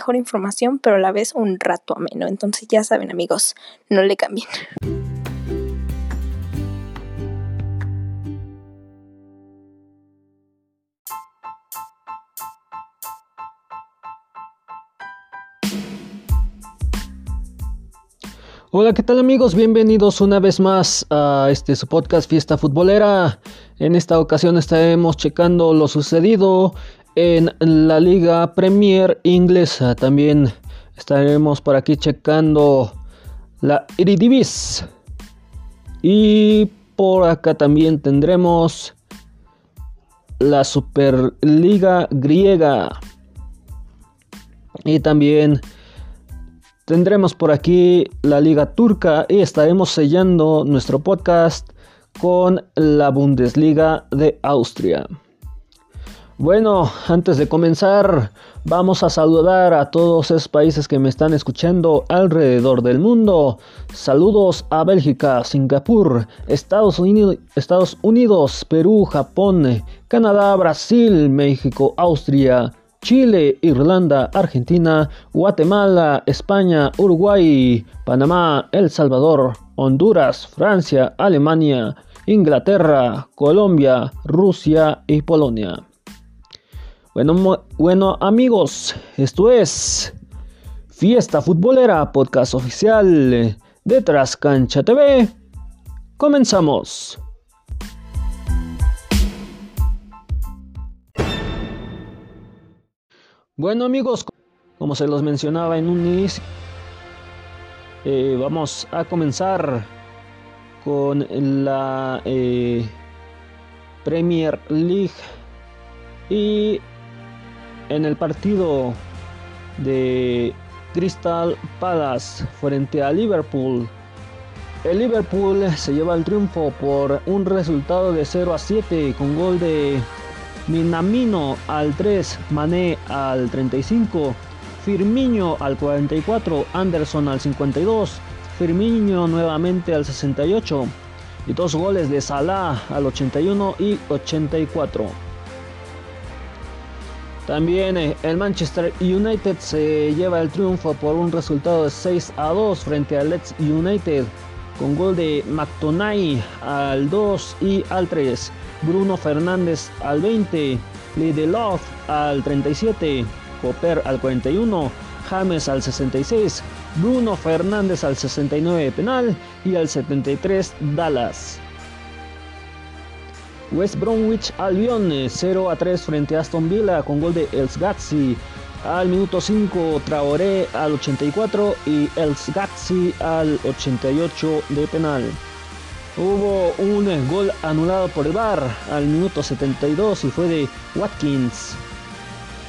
mejor información, pero a la vez un rato ameno. Entonces ya saben amigos, no le cambien. Hola, ¿qué tal amigos? Bienvenidos una vez más a este su podcast Fiesta Futbolera. En esta ocasión estaremos checando lo sucedido en la Liga Premier inglesa. También estaremos por aquí checando la Iridivis. Y por acá también tendremos la Superliga griega. Y también tendremos por aquí la Liga Turca y estaremos sellando nuestro podcast con la Bundesliga de Austria. Bueno, antes de comenzar, vamos a saludar a todos esos países que me están escuchando alrededor del mundo. Saludos a Bélgica, Singapur, Estados Unidos, Estados Unidos, Perú, Japón, Canadá, Brasil, México, Austria, Chile, Irlanda, Argentina, Guatemala, España, Uruguay, Panamá, El Salvador, Honduras, Francia, Alemania, Inglaterra, Colombia, Rusia y Polonia. Bueno, bueno amigos, esto es Fiesta Futbolera, podcast oficial de Trascancha TV. Comenzamos. Bueno amigos, como se los mencionaba en un inicio, eh, vamos a comenzar con la eh, Premier League y en el partido de Crystal Palace frente a Liverpool. El Liverpool se lleva el triunfo por un resultado de 0 a 7 con gol de Minamino al 3, Mané al 35, Firmino al 44, Anderson al 52, Firmino nuevamente al 68 y dos goles de Salah al 81 y 84. También eh, el Manchester United se lleva el triunfo por un resultado de 6 a 2 frente al Leeds United con gol de McTonay al 2 y al 3, Bruno Fernández al 20, Love al 37, Cooper al 41, James al 66, Bruno Fernández al 69 penal y al 73 Dallas. West Bromwich Albion 0 a 3 frente a Aston Villa con gol de Elsgatzi al minuto 5, Traoré al 84 y Elsgatzi al 88 de penal. Hubo un gol anulado por el VAR al minuto 72 y fue de Watkins.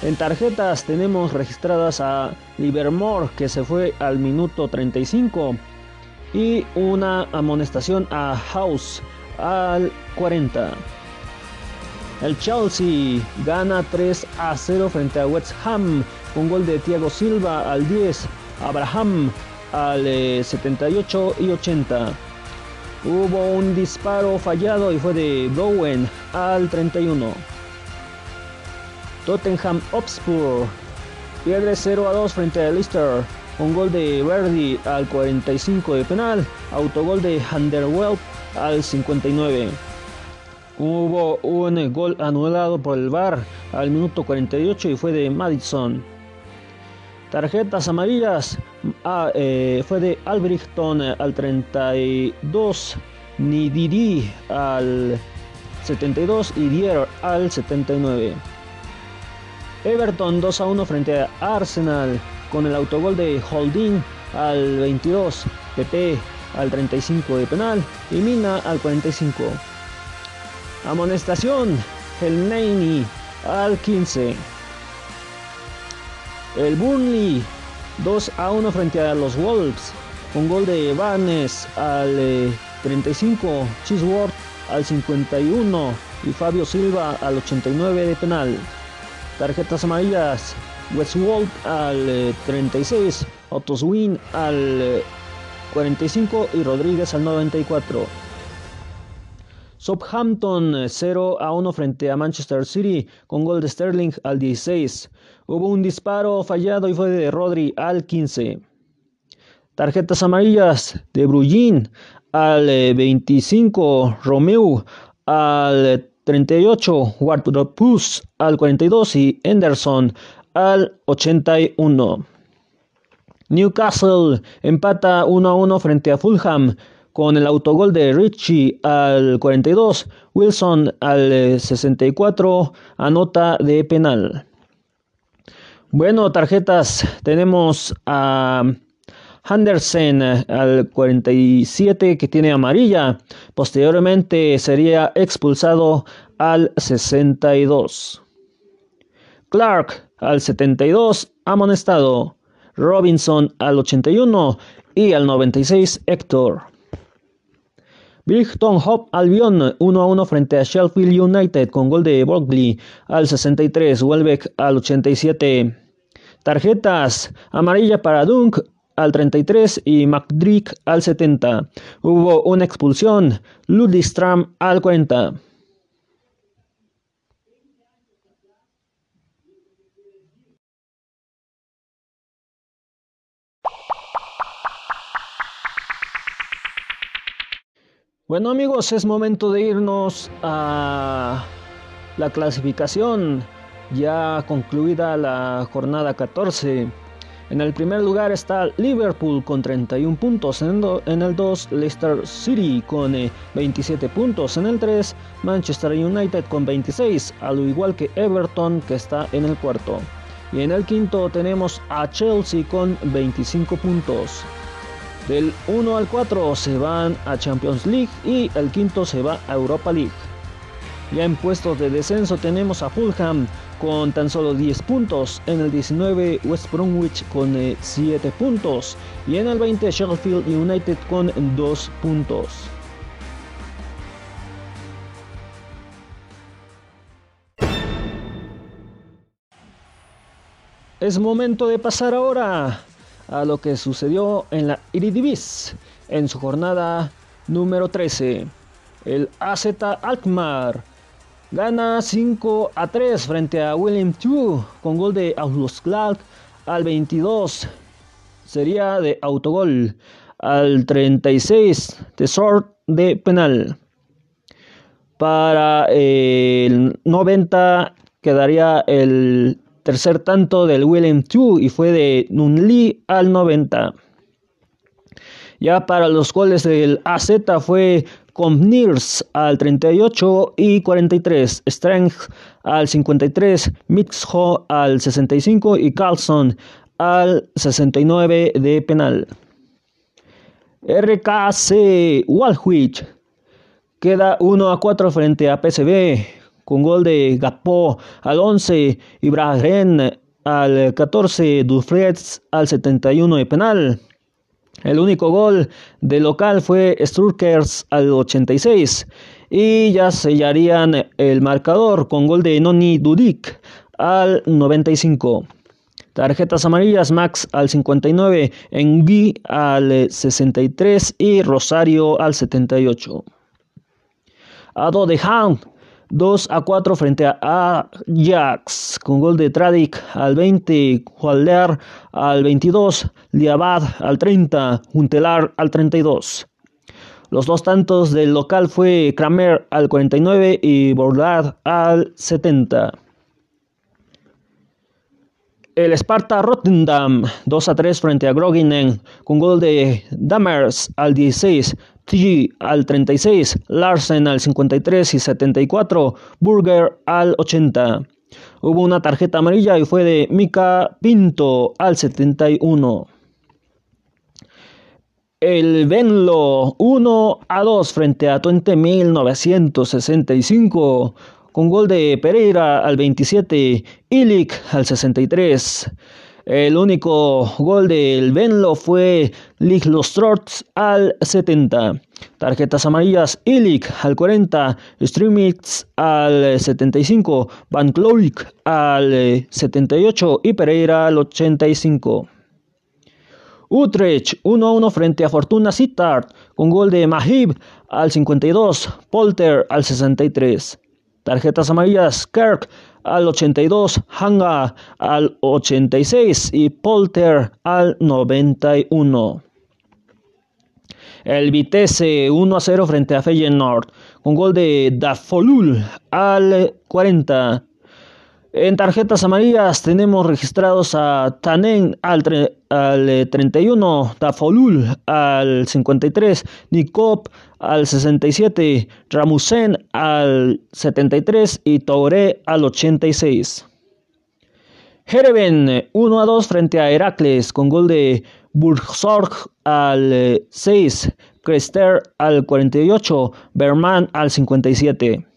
En tarjetas tenemos registradas a Livermore que se fue al minuto 35 y una amonestación a House al 40. El Chelsea gana 3 a 0 frente a West Ham con gol de Thiago Silva al 10, Abraham al 78 eh, y 80. Hubo un disparo fallado y fue de Bowen al 31. Tottenham Hotspur pierde 0 a 2 frente a Leicester con gol de Verdi al 45 de penal, autogol de Handerwell al 59. Hubo un gol anulado por el VAR al minuto 48 y fue de Madison. Tarjetas amarillas ah, eh, fue de Albrechtton al 32, Nidiri al 72 y Dier al 79. Everton 2 a 1 frente a Arsenal con el autogol de Holding al 22, PP al 35 de penal y Mina al 45. Amonestación, el Neini al 15. El Burnley 2 a 1 frente a los Wolves con gol de Barnes al 35, eh, Chisworth al 51 y Fabio Silva al 89 de penal. Tarjetas amarillas, Westwold al 36, Otto Swin al 45 y Rodríguez al 94. Southampton 0 a 1 frente a Manchester City con gol de Sterling al 16. Hubo un disparo fallado y fue de Rodri al 15. Tarjetas amarillas de Brugin al 25, Romeo al 38, Wardropus al 42 y Henderson al 81. Newcastle empata 1 a 1 frente a Fulham con el autogol de Richie al 42, Wilson al 64, anota de penal. Bueno, tarjetas, tenemos a Henderson al 47 que tiene amarilla. Posteriormente sería expulsado al 62. Clark al 72 amonestado. Robinson al 81 y al 96 Héctor. Brighton Hop Albion 1 a 1 frente a Sheffield United con gol de Bogley al 63, Welbeck al 87. Tarjetas amarilla para Dunk al 33 y McDrick al 70. Hubo una expulsión, Ludistram al 40. Bueno amigos, es momento de irnos a la clasificación, ya concluida la jornada 14. En el primer lugar está Liverpool con 31 puntos, en el 2 Leicester City con 27 eh, puntos, en el 3 Manchester United con 26, al igual que Everton que está en el cuarto. Y en el quinto tenemos a Chelsea con 25 puntos. Del 1 al 4 se van a Champions League y el quinto se va a Europa League. Ya en puestos de descenso tenemos a Fulham con tan solo 10 puntos, en el 19 West Bromwich con 7 eh, puntos y en el 20 Sheffield United con 2 puntos. Es momento de pasar ahora a lo que sucedió en la Iridivis en su jornada número 13. El AZ Alkmaar gana 5 a 3 frente a William Chu con gol de Clark al 22. Sería de autogol al 36 Tesor de penal. Para el 90 quedaría el tercer tanto del William Chu y fue de Nunli al 90. Ya para los goles del AZ fue Comnirs al 38 y 43, Strength al 53, Mixho al 65 y Carlson al 69 de penal. RKC Walwich queda 1 a 4 frente a PSV con gol de Gapó al 11, Ibrahim al 14, Dufresne al 71 de penal. El único gol de local fue Sturkers al 86 y ya sellarían el marcador con gol de Noni Dudik al 95. Tarjetas amarillas Max al 59, Engui al 63 y Rosario al 78. Ado de Hound 2 a 4 frente a Ajax con gol de Tradic al 20, Jualer al 22, Liabad al 30, Juntelar al 32. Los dos tantos del local fue Kramer al 49 y Bordad al 70. El Sparta Rotterdam 2 a 3 frente a Groginen con gol de Damers al 16, T al 36, Larsen al 53 y 74, Burger al 80. Hubo una tarjeta amarilla y fue de Mika Pinto al 71. El Venlo 1 a 2 frente a 20.965 con gol de Pereira al 27, Ilic al 63. El único gol del Venlo fue Lig Trots al 70. Tarjetas amarillas, Illich al 40, Streamix al 75, Van Kloik al 78 y Pereira al 85. Utrecht 1-1 frente a Fortuna Sittard con gol de Mahib al 52, Polter al 63. Tarjetas amarillas, Kirk al 82, Hanga al 86 y Polter al 91. El Vitesse 1 a 0 frente a Feyenoord con gol de Dafolul al 40. En tarjetas amarillas tenemos registrados a Tanen al, 31, Dafolul al 53, Nikop al 67, Ramusen al 73 y Touré al 86. Jereven 1 a 2 frente a Heracles con gol de Burgsorg al 6, eh, Crester al 48, Berman al 57.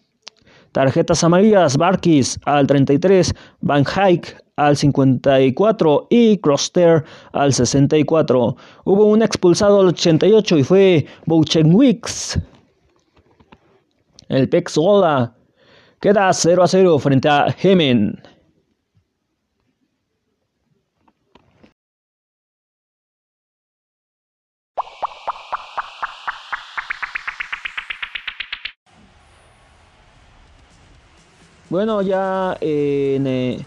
Tarjetas amarillas, Barkis al 33, Van Hike al 54 y Croster al 64. Hubo un expulsado al 88 y fue Bouchenwix. El Pexola queda 0 a 0 frente a Gemen. Bueno, ya en eh,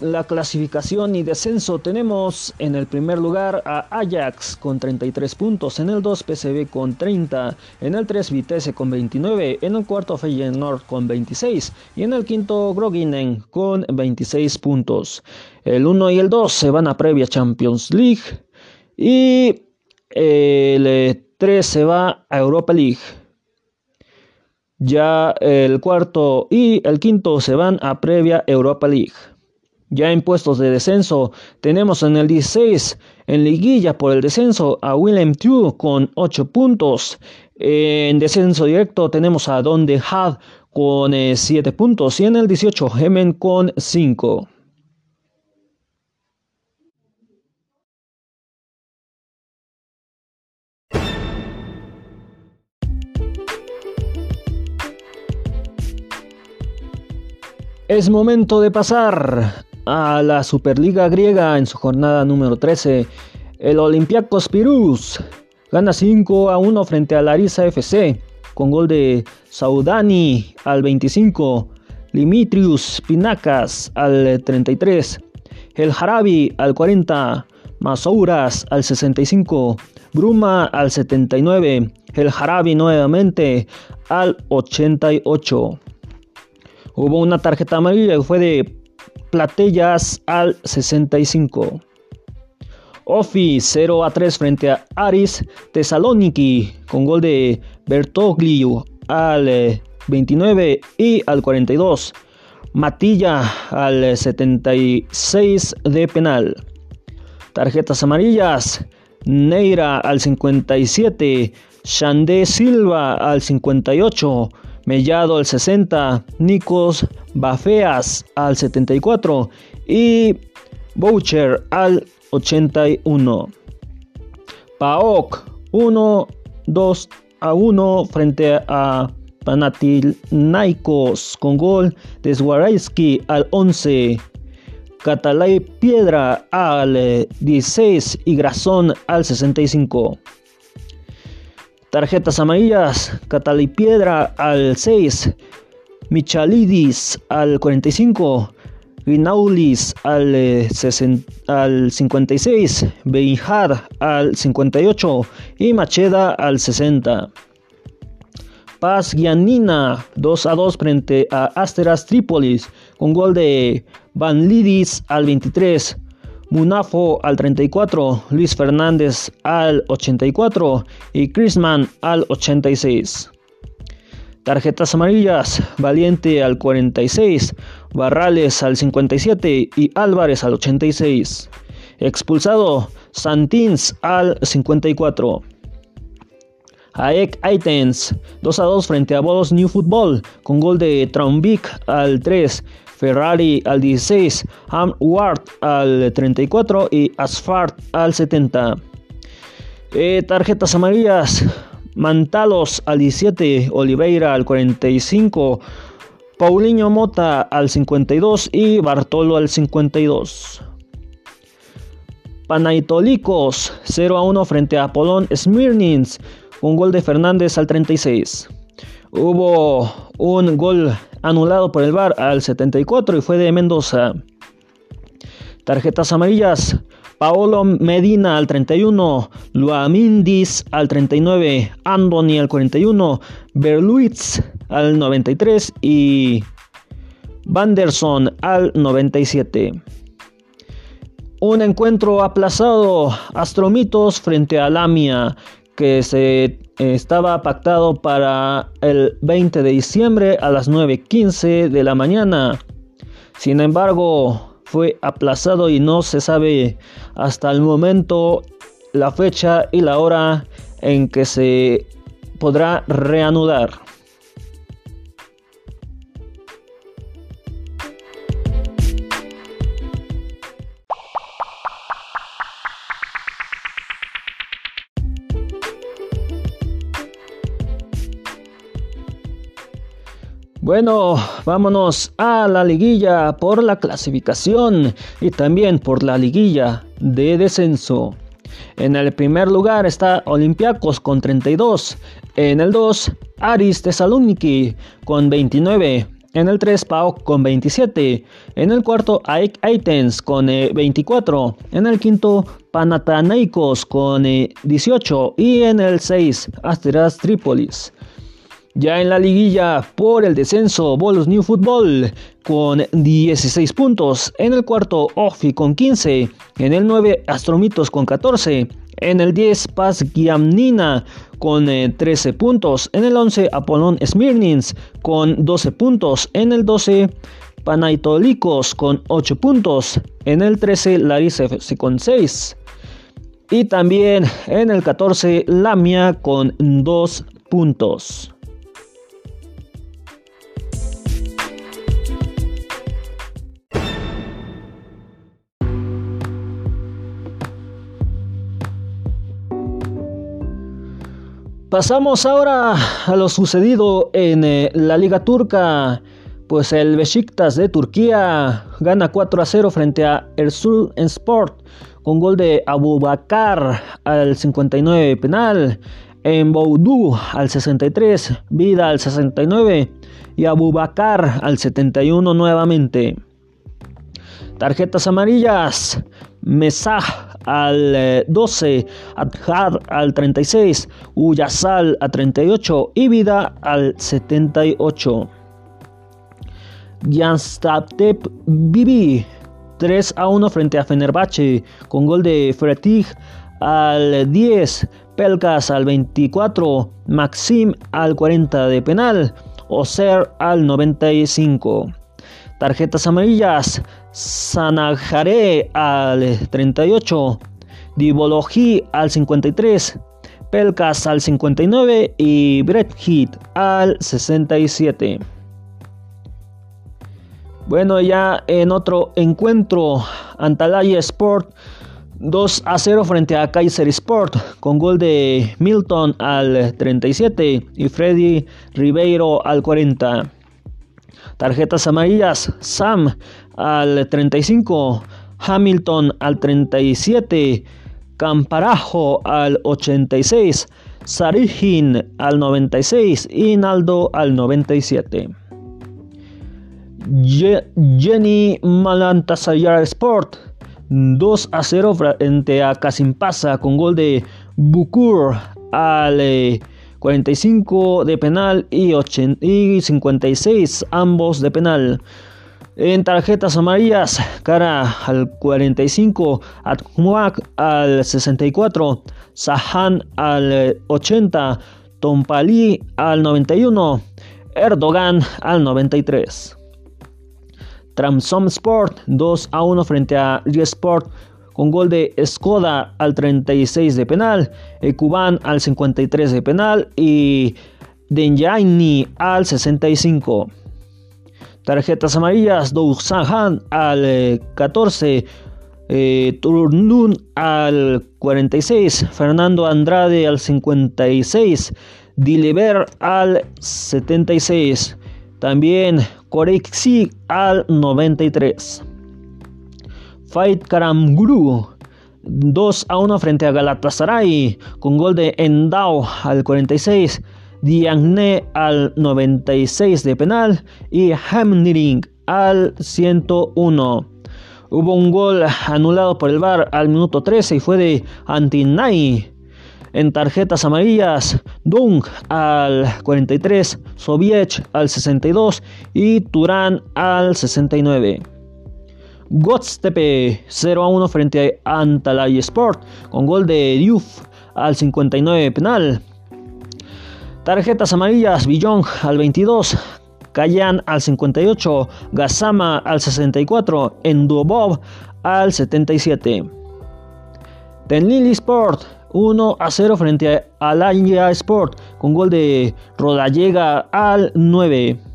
la clasificación y descenso tenemos en el primer lugar a Ajax con 33 puntos, en el 2 PCB con 30, en el 3 Vitesse con 29, en el cuarto Feyenoord con 26 y en el quinto Groginen con 26 puntos. El 1 y el 2 se van a previa Champions League y el 3 eh, se va a Europa League. Ya el cuarto y el quinto se van a previa Europa League. Ya en puestos de descenso tenemos en el 16 en liguilla por el descenso a Willem Tew con 8 puntos. En descenso directo tenemos a Don de Had con 7 eh, puntos y en el 18 Gemen con 5. Es momento de pasar a la Superliga griega en su jornada número 13. El Olympiacos Pirus gana 5 a 1 frente a Larissa FC con gol de Saudani al 25, Limitrius Pinacas al 33, El Harabi al 40, Masouras al 65, Bruma al 79, El Harabi nuevamente al 88. Hubo una tarjeta amarilla que fue de Platellas al 65. Ofi 0 a 3 frente a Aris Thessaloniki con gol de Bertoglio al 29 y al 42. Matilla al 76 de penal. Tarjetas amarillas. Neira al 57. Shandé Silva al 58. Mellado al 60, Nikos Bafeas al 74 y Boucher al 81. Paok 1, 2 a 1 frente a Panathinaikos con gol de Zwaraiski al 11. Catalay Piedra al 16 y Grazón al 65. Tarjetas amarillas, Catalipiedra al 6, Michalidis al 45, Rinaulis al, eh, al 56, Beijad al 58 y Macheda al 60. Paz Giannina 2 a 2 frente a Asteras Trípolis con gol de Van Lidis al 23, Munafo al 34, Luis Fernández al 84 y Chrisman al 86. Tarjetas amarillas, Valiente al 46, Barrales al 57 y Álvarez al 86. Expulsado, Santins al 54. AEK Aitens 2 a 2 frente a Bodos New Football con gol de Traumbic al 3, Ferrari al 16, Ham Ward al 34 y Asfart al 70. Eh, tarjetas amarillas, Mantalos al 17, Oliveira al 45, Paulinho Mota al 52 y Bartolo al 52. Panaitolicos 0 a 1 frente a Apolón Smirnins, un gol de Fernández al 36. Hubo un gol anulado por el VAR al 74 y fue de Mendoza. Tarjetas amarillas. Paolo Medina al 31, Luamindis al 39, Andoni al 41, Berluitz al 93 y Vanderson al 97. Un encuentro aplazado, Astromitos frente a Lamia, que se estaba pactado para el 20 de diciembre a las 9.15 de la mañana. Sin embargo, fue aplazado y no se sabe hasta el momento la fecha y la hora en que se podrá reanudar. Bueno, vámonos a la liguilla por la clasificación y también por la liguilla de descenso. En el primer lugar está Olympiacos con 32. En el 2, Aris Thessaloniki con 29. En el 3, PAOK con 27. En el cuarto, AEK Aitens con 24. Eh, en el quinto, Panathinaikos con 18. Eh, y en el 6, Asteras Tripolis. Ya en la liguilla por el descenso, Bolos New Football con 16 puntos. En el cuarto, Ofi con 15. En el 9, Astromitos con 14. En el 10, Paz Giamnina con 13 eh, puntos. En el 11, Apolón Smirnins con 12 puntos. En el 12, Panaitolicos con 8 puntos. En el 13, Larissa FC con 6. Y también en el 14, Lamia con 2 puntos. Pasamos ahora a lo sucedido en eh, la Liga Turca. Pues el Besiktas de Turquía gana 4 a 0 frente a Ersul Sport con gol de Abubakar al 59 penal, en Boudou al 63, Vida al 69 y Abubakar al 71 nuevamente. Tarjetas amarillas. Mesah al 12, eh, Adhar al 36, Uyasal al 38 y Vida al 78. Janstaptep Bibi 3 a 1 frente a Fenerbahce con gol de Fretig al 10, Pelkas al 24, Maxim al 40 de penal, Oser al 95. Tarjetas amarillas, Sanajare al 38, Divology al 53, Pelkas al 59 y Brett Heat al 67. Bueno, ya en otro encuentro, Antalya Sport 2 a 0 frente a Kaiser Sport con gol de Milton al 37 y Freddy Ribeiro al 40. Tarjetas amarillas, Sam al 35, Hamilton al 37, Camparajo al 86, Sarijin al 96 y Naldo al 97. Jenny Malantasayar Sport 2 a 0 frente a Casimpasa con gol de Bukur al 45 de penal y, 56 ambos de penal. En tarjetas amarillas, cara al 45, Atmuak al 64, Sahan al 80, Tompali al 91, Erdogan al 93. Tramsom Sport 2 a 1 frente a Sport con gol de Skoda al 36 de penal, Kuban al 53 de penal y Denjaini al 65. Tarjetas amarillas, Doug Sahan al 14, eh, Turnun al 46, Fernando Andrade al 56, Diliber al 76, también Korexi al 93. Fight Karamguru 2 a 1 frente a Galatasaray con gol de Endao al 46, Diagne al 96 de penal y Hamniring al 101. Hubo un gol anulado por el VAR al minuto 13 y fue de Antinai. En tarjetas amarillas, Dung al 43, Soviech al 62 y Turán al 69. Godstepe 0 a 1 frente a Antalay Sport con gol de Diouf al 59 penal. Tarjetas amarillas, Billon al 22, Kayan al 58, Gazama al 64, Endubov al 77. Tenlili Sport 1 a 0 frente a Alanya Sport con gol de Rodallega al 9.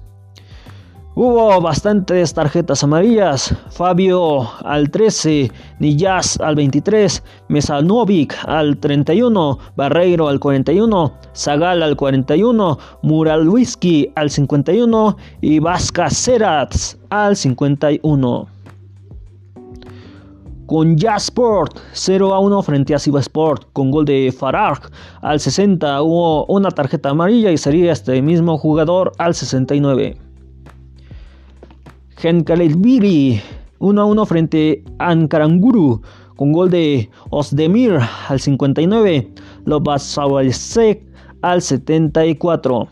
Hubo bastantes tarjetas amarillas. Fabio al 13, Niyaz al 23, Mesanovic al 31, Barreiro al 41, Zagal al 41, Muralwski al 51 y Vasca Cerats al 51. Con Jasport 0 a 1 frente a Sport con gol de Farag al 60 hubo una tarjeta amarilla y sería este mismo jugador al 69. Biri 1 a 1 frente a Ankaranguru con gol de Osdemir al 59, Lobasawalsek al 74.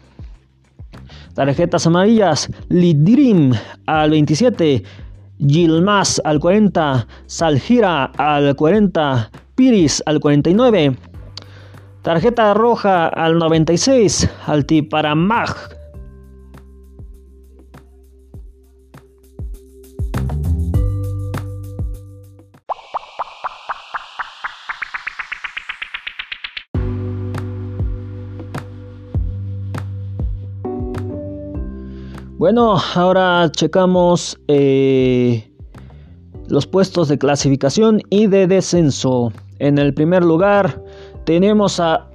Tarjetas amarillas, Lidrim al 27, Gilmas al 40, Salgira al 40, Piris al 49. Tarjeta roja al 96, Altiparamag Bueno, ahora checamos eh, los puestos de clasificación y de descenso. En el primer lugar tenemos a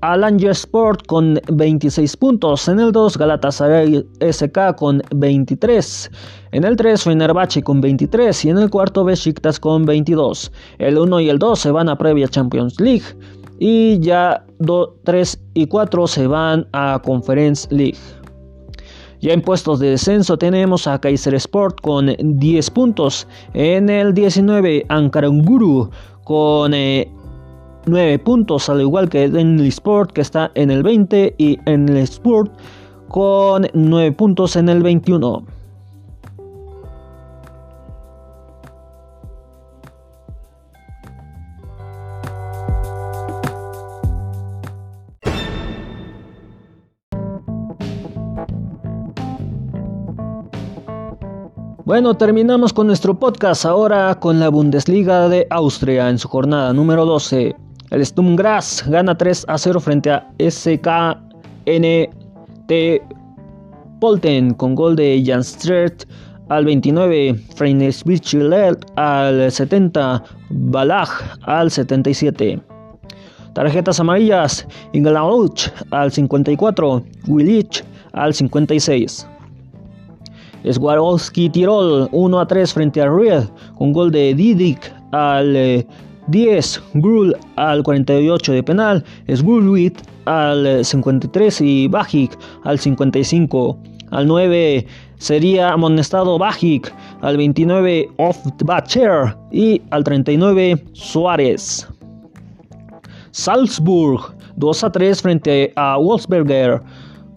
Alanger Sport con 26 puntos. En el 2 Galatasaray SK con 23. En el 3 Fenerbahce con 23 y en el cuarto Besiktas con 22. El 1 y el 2 se van a previa Champions League y ya 3 y 4 se van a Conference League. Ya en puestos de descenso tenemos a Kaiser Sport con 10 puntos. En el 19 Ankaranguru con 9 eh, puntos, al igual que en el Sport que está en el 20 y en el Sport con 9 puntos en el 21. Bueno, terminamos con nuestro podcast ahora con la Bundesliga de Austria en su jornada número 12. El Sturmgras gana 3 a 0 frente a SKNT Polten con gol de Jan Stret al 29, Freinesbichler al 70, Balach al 77. Tarjetas amarillas, Inglauch al 54, Willich al 56. Swarovski Tirol 1 a 3 frente a Real con gol de Didik al 10, eh, Grul al 48 de penal, Sgulwit al 53 eh, y Bajic al 55. Al 9 sería amonestado Bajic, al 29 Bacher y al 39 Suárez. Salzburg 2 a 3 frente a Wolfsberger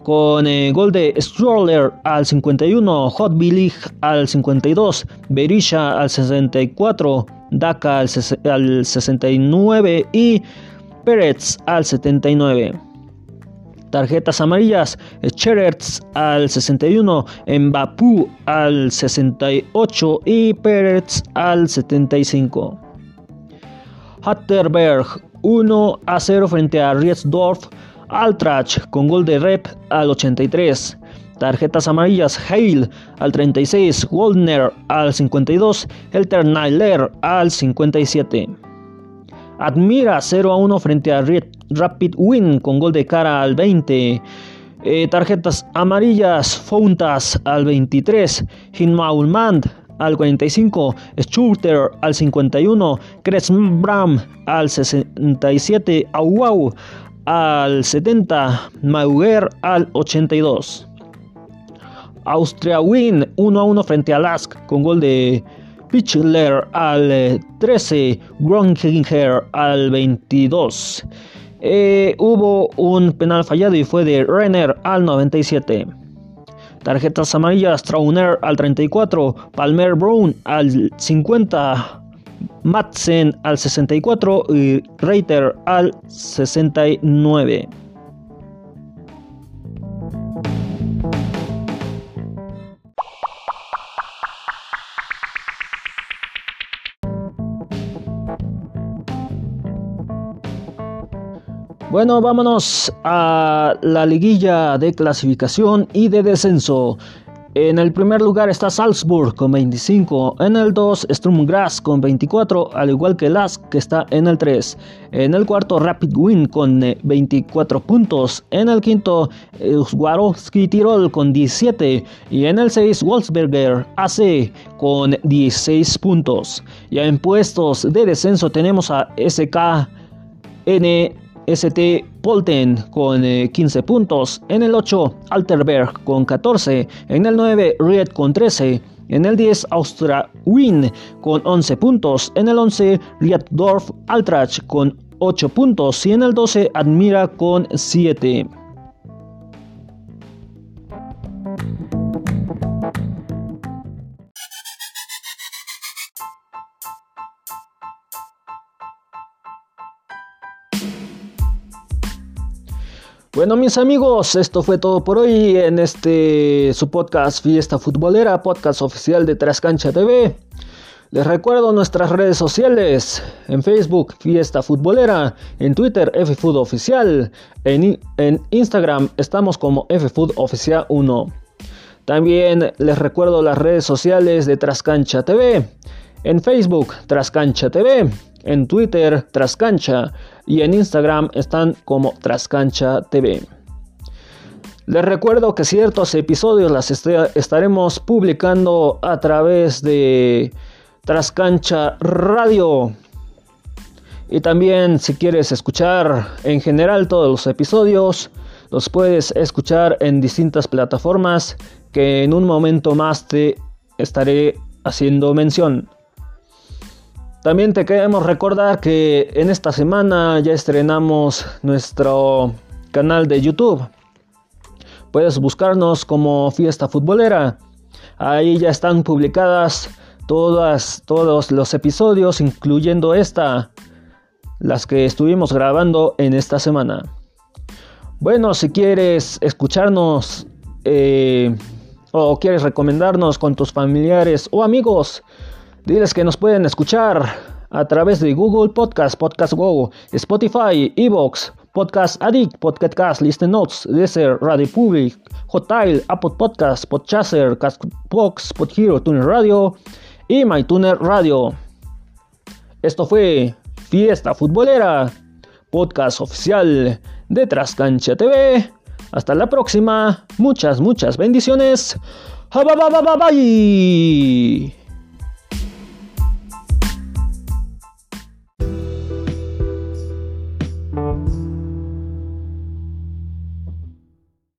con el gol de Stroller al 51, Hot Billy al 52, Berisha al 64, Daka al, 69 y Pérez al 79. Tarjetas amarillas, Cherets al 61, Mbappé al 68 y Pérez al 75. Hatterberg 1 a 0 frente a Riesdorf Altrach con gol de Rep al 83. Tarjetas amarillas, Hale al 36, Waldner al 52, Helter Nyler al 57. Admira 0 a 1 frente a Rapid Win con gol de cara al 20. Eh, tarjetas amarillas, Fountas al 23, Hinmaulmand al 45, Schurter al 51, Kresbram al 67, Auau al 70, Mauger al 82. Austria win 1 a 1 frente a Lask con gol de Pichler al 13, Gronkinger al 22. Eh, hubo un penal fallado y fue de Renner al 97. Tarjetas amarillas, Trauner al 34, Palmer Brown al 50, Madsen al 64 y Reiter al 69. Bueno, vámonos a la liguilla de clasificación y de descenso. En el primer lugar está Salzburg con 25, en el 2 Sturm con 24, al igual que Lask que está en el 3. En el cuarto Rapid Win con 24 puntos, en el quinto Swarovski Tirol con 17 y en el 6 Wolfsberger AC con 16 puntos. Ya en puestos de descenso tenemos a SKN ST Polten con 15 eh, puntos, en el 8 Alterberg con 14, en el 9 Ried con 13, en el 10 Austria Win con 11 puntos, en el 11 Rieddorf Altrach con 8 puntos y en el 12 Admira con 7. Bueno, mis amigos, esto fue todo por hoy en este su podcast Fiesta Futbolera, podcast oficial de Trascancha TV. Les recuerdo nuestras redes sociales, en Facebook Fiesta Futbolera, en Twitter FFood Oficial, en, en Instagram estamos como FFood Oficial 1. También les recuerdo las redes sociales de Trascancha TV, en Facebook Trascancha TV, en Twitter Trascancha y en Instagram están como Trascancha TV. Les recuerdo que ciertos episodios las estaremos publicando a través de Trascancha Radio. Y también si quieres escuchar en general todos los episodios, los puedes escuchar en distintas plataformas que en un momento más te estaré haciendo mención. También te queremos recordar que en esta semana ya estrenamos nuestro canal de YouTube. Puedes buscarnos como Fiesta Futbolera. Ahí ya están publicadas todas, todos los episodios, incluyendo esta, las que estuvimos grabando en esta semana. Bueno, si quieres escucharnos eh, o quieres recomendarnos con tus familiares o amigos, Diles que nos pueden escuchar a través de Google Podcast, Podcast Go, Spotify, Evox, Podcast Addict, Podcast Listen Notes, Deezer, Radio Public, Hotel, Apple Podcast, Podchaser, Castbox, Podhero, Tuner Radio y MyTuner Radio. Esto fue Fiesta Futbolera, podcast oficial de Trascancha TV. Hasta la próxima. Muchas, muchas bendiciones. Bye.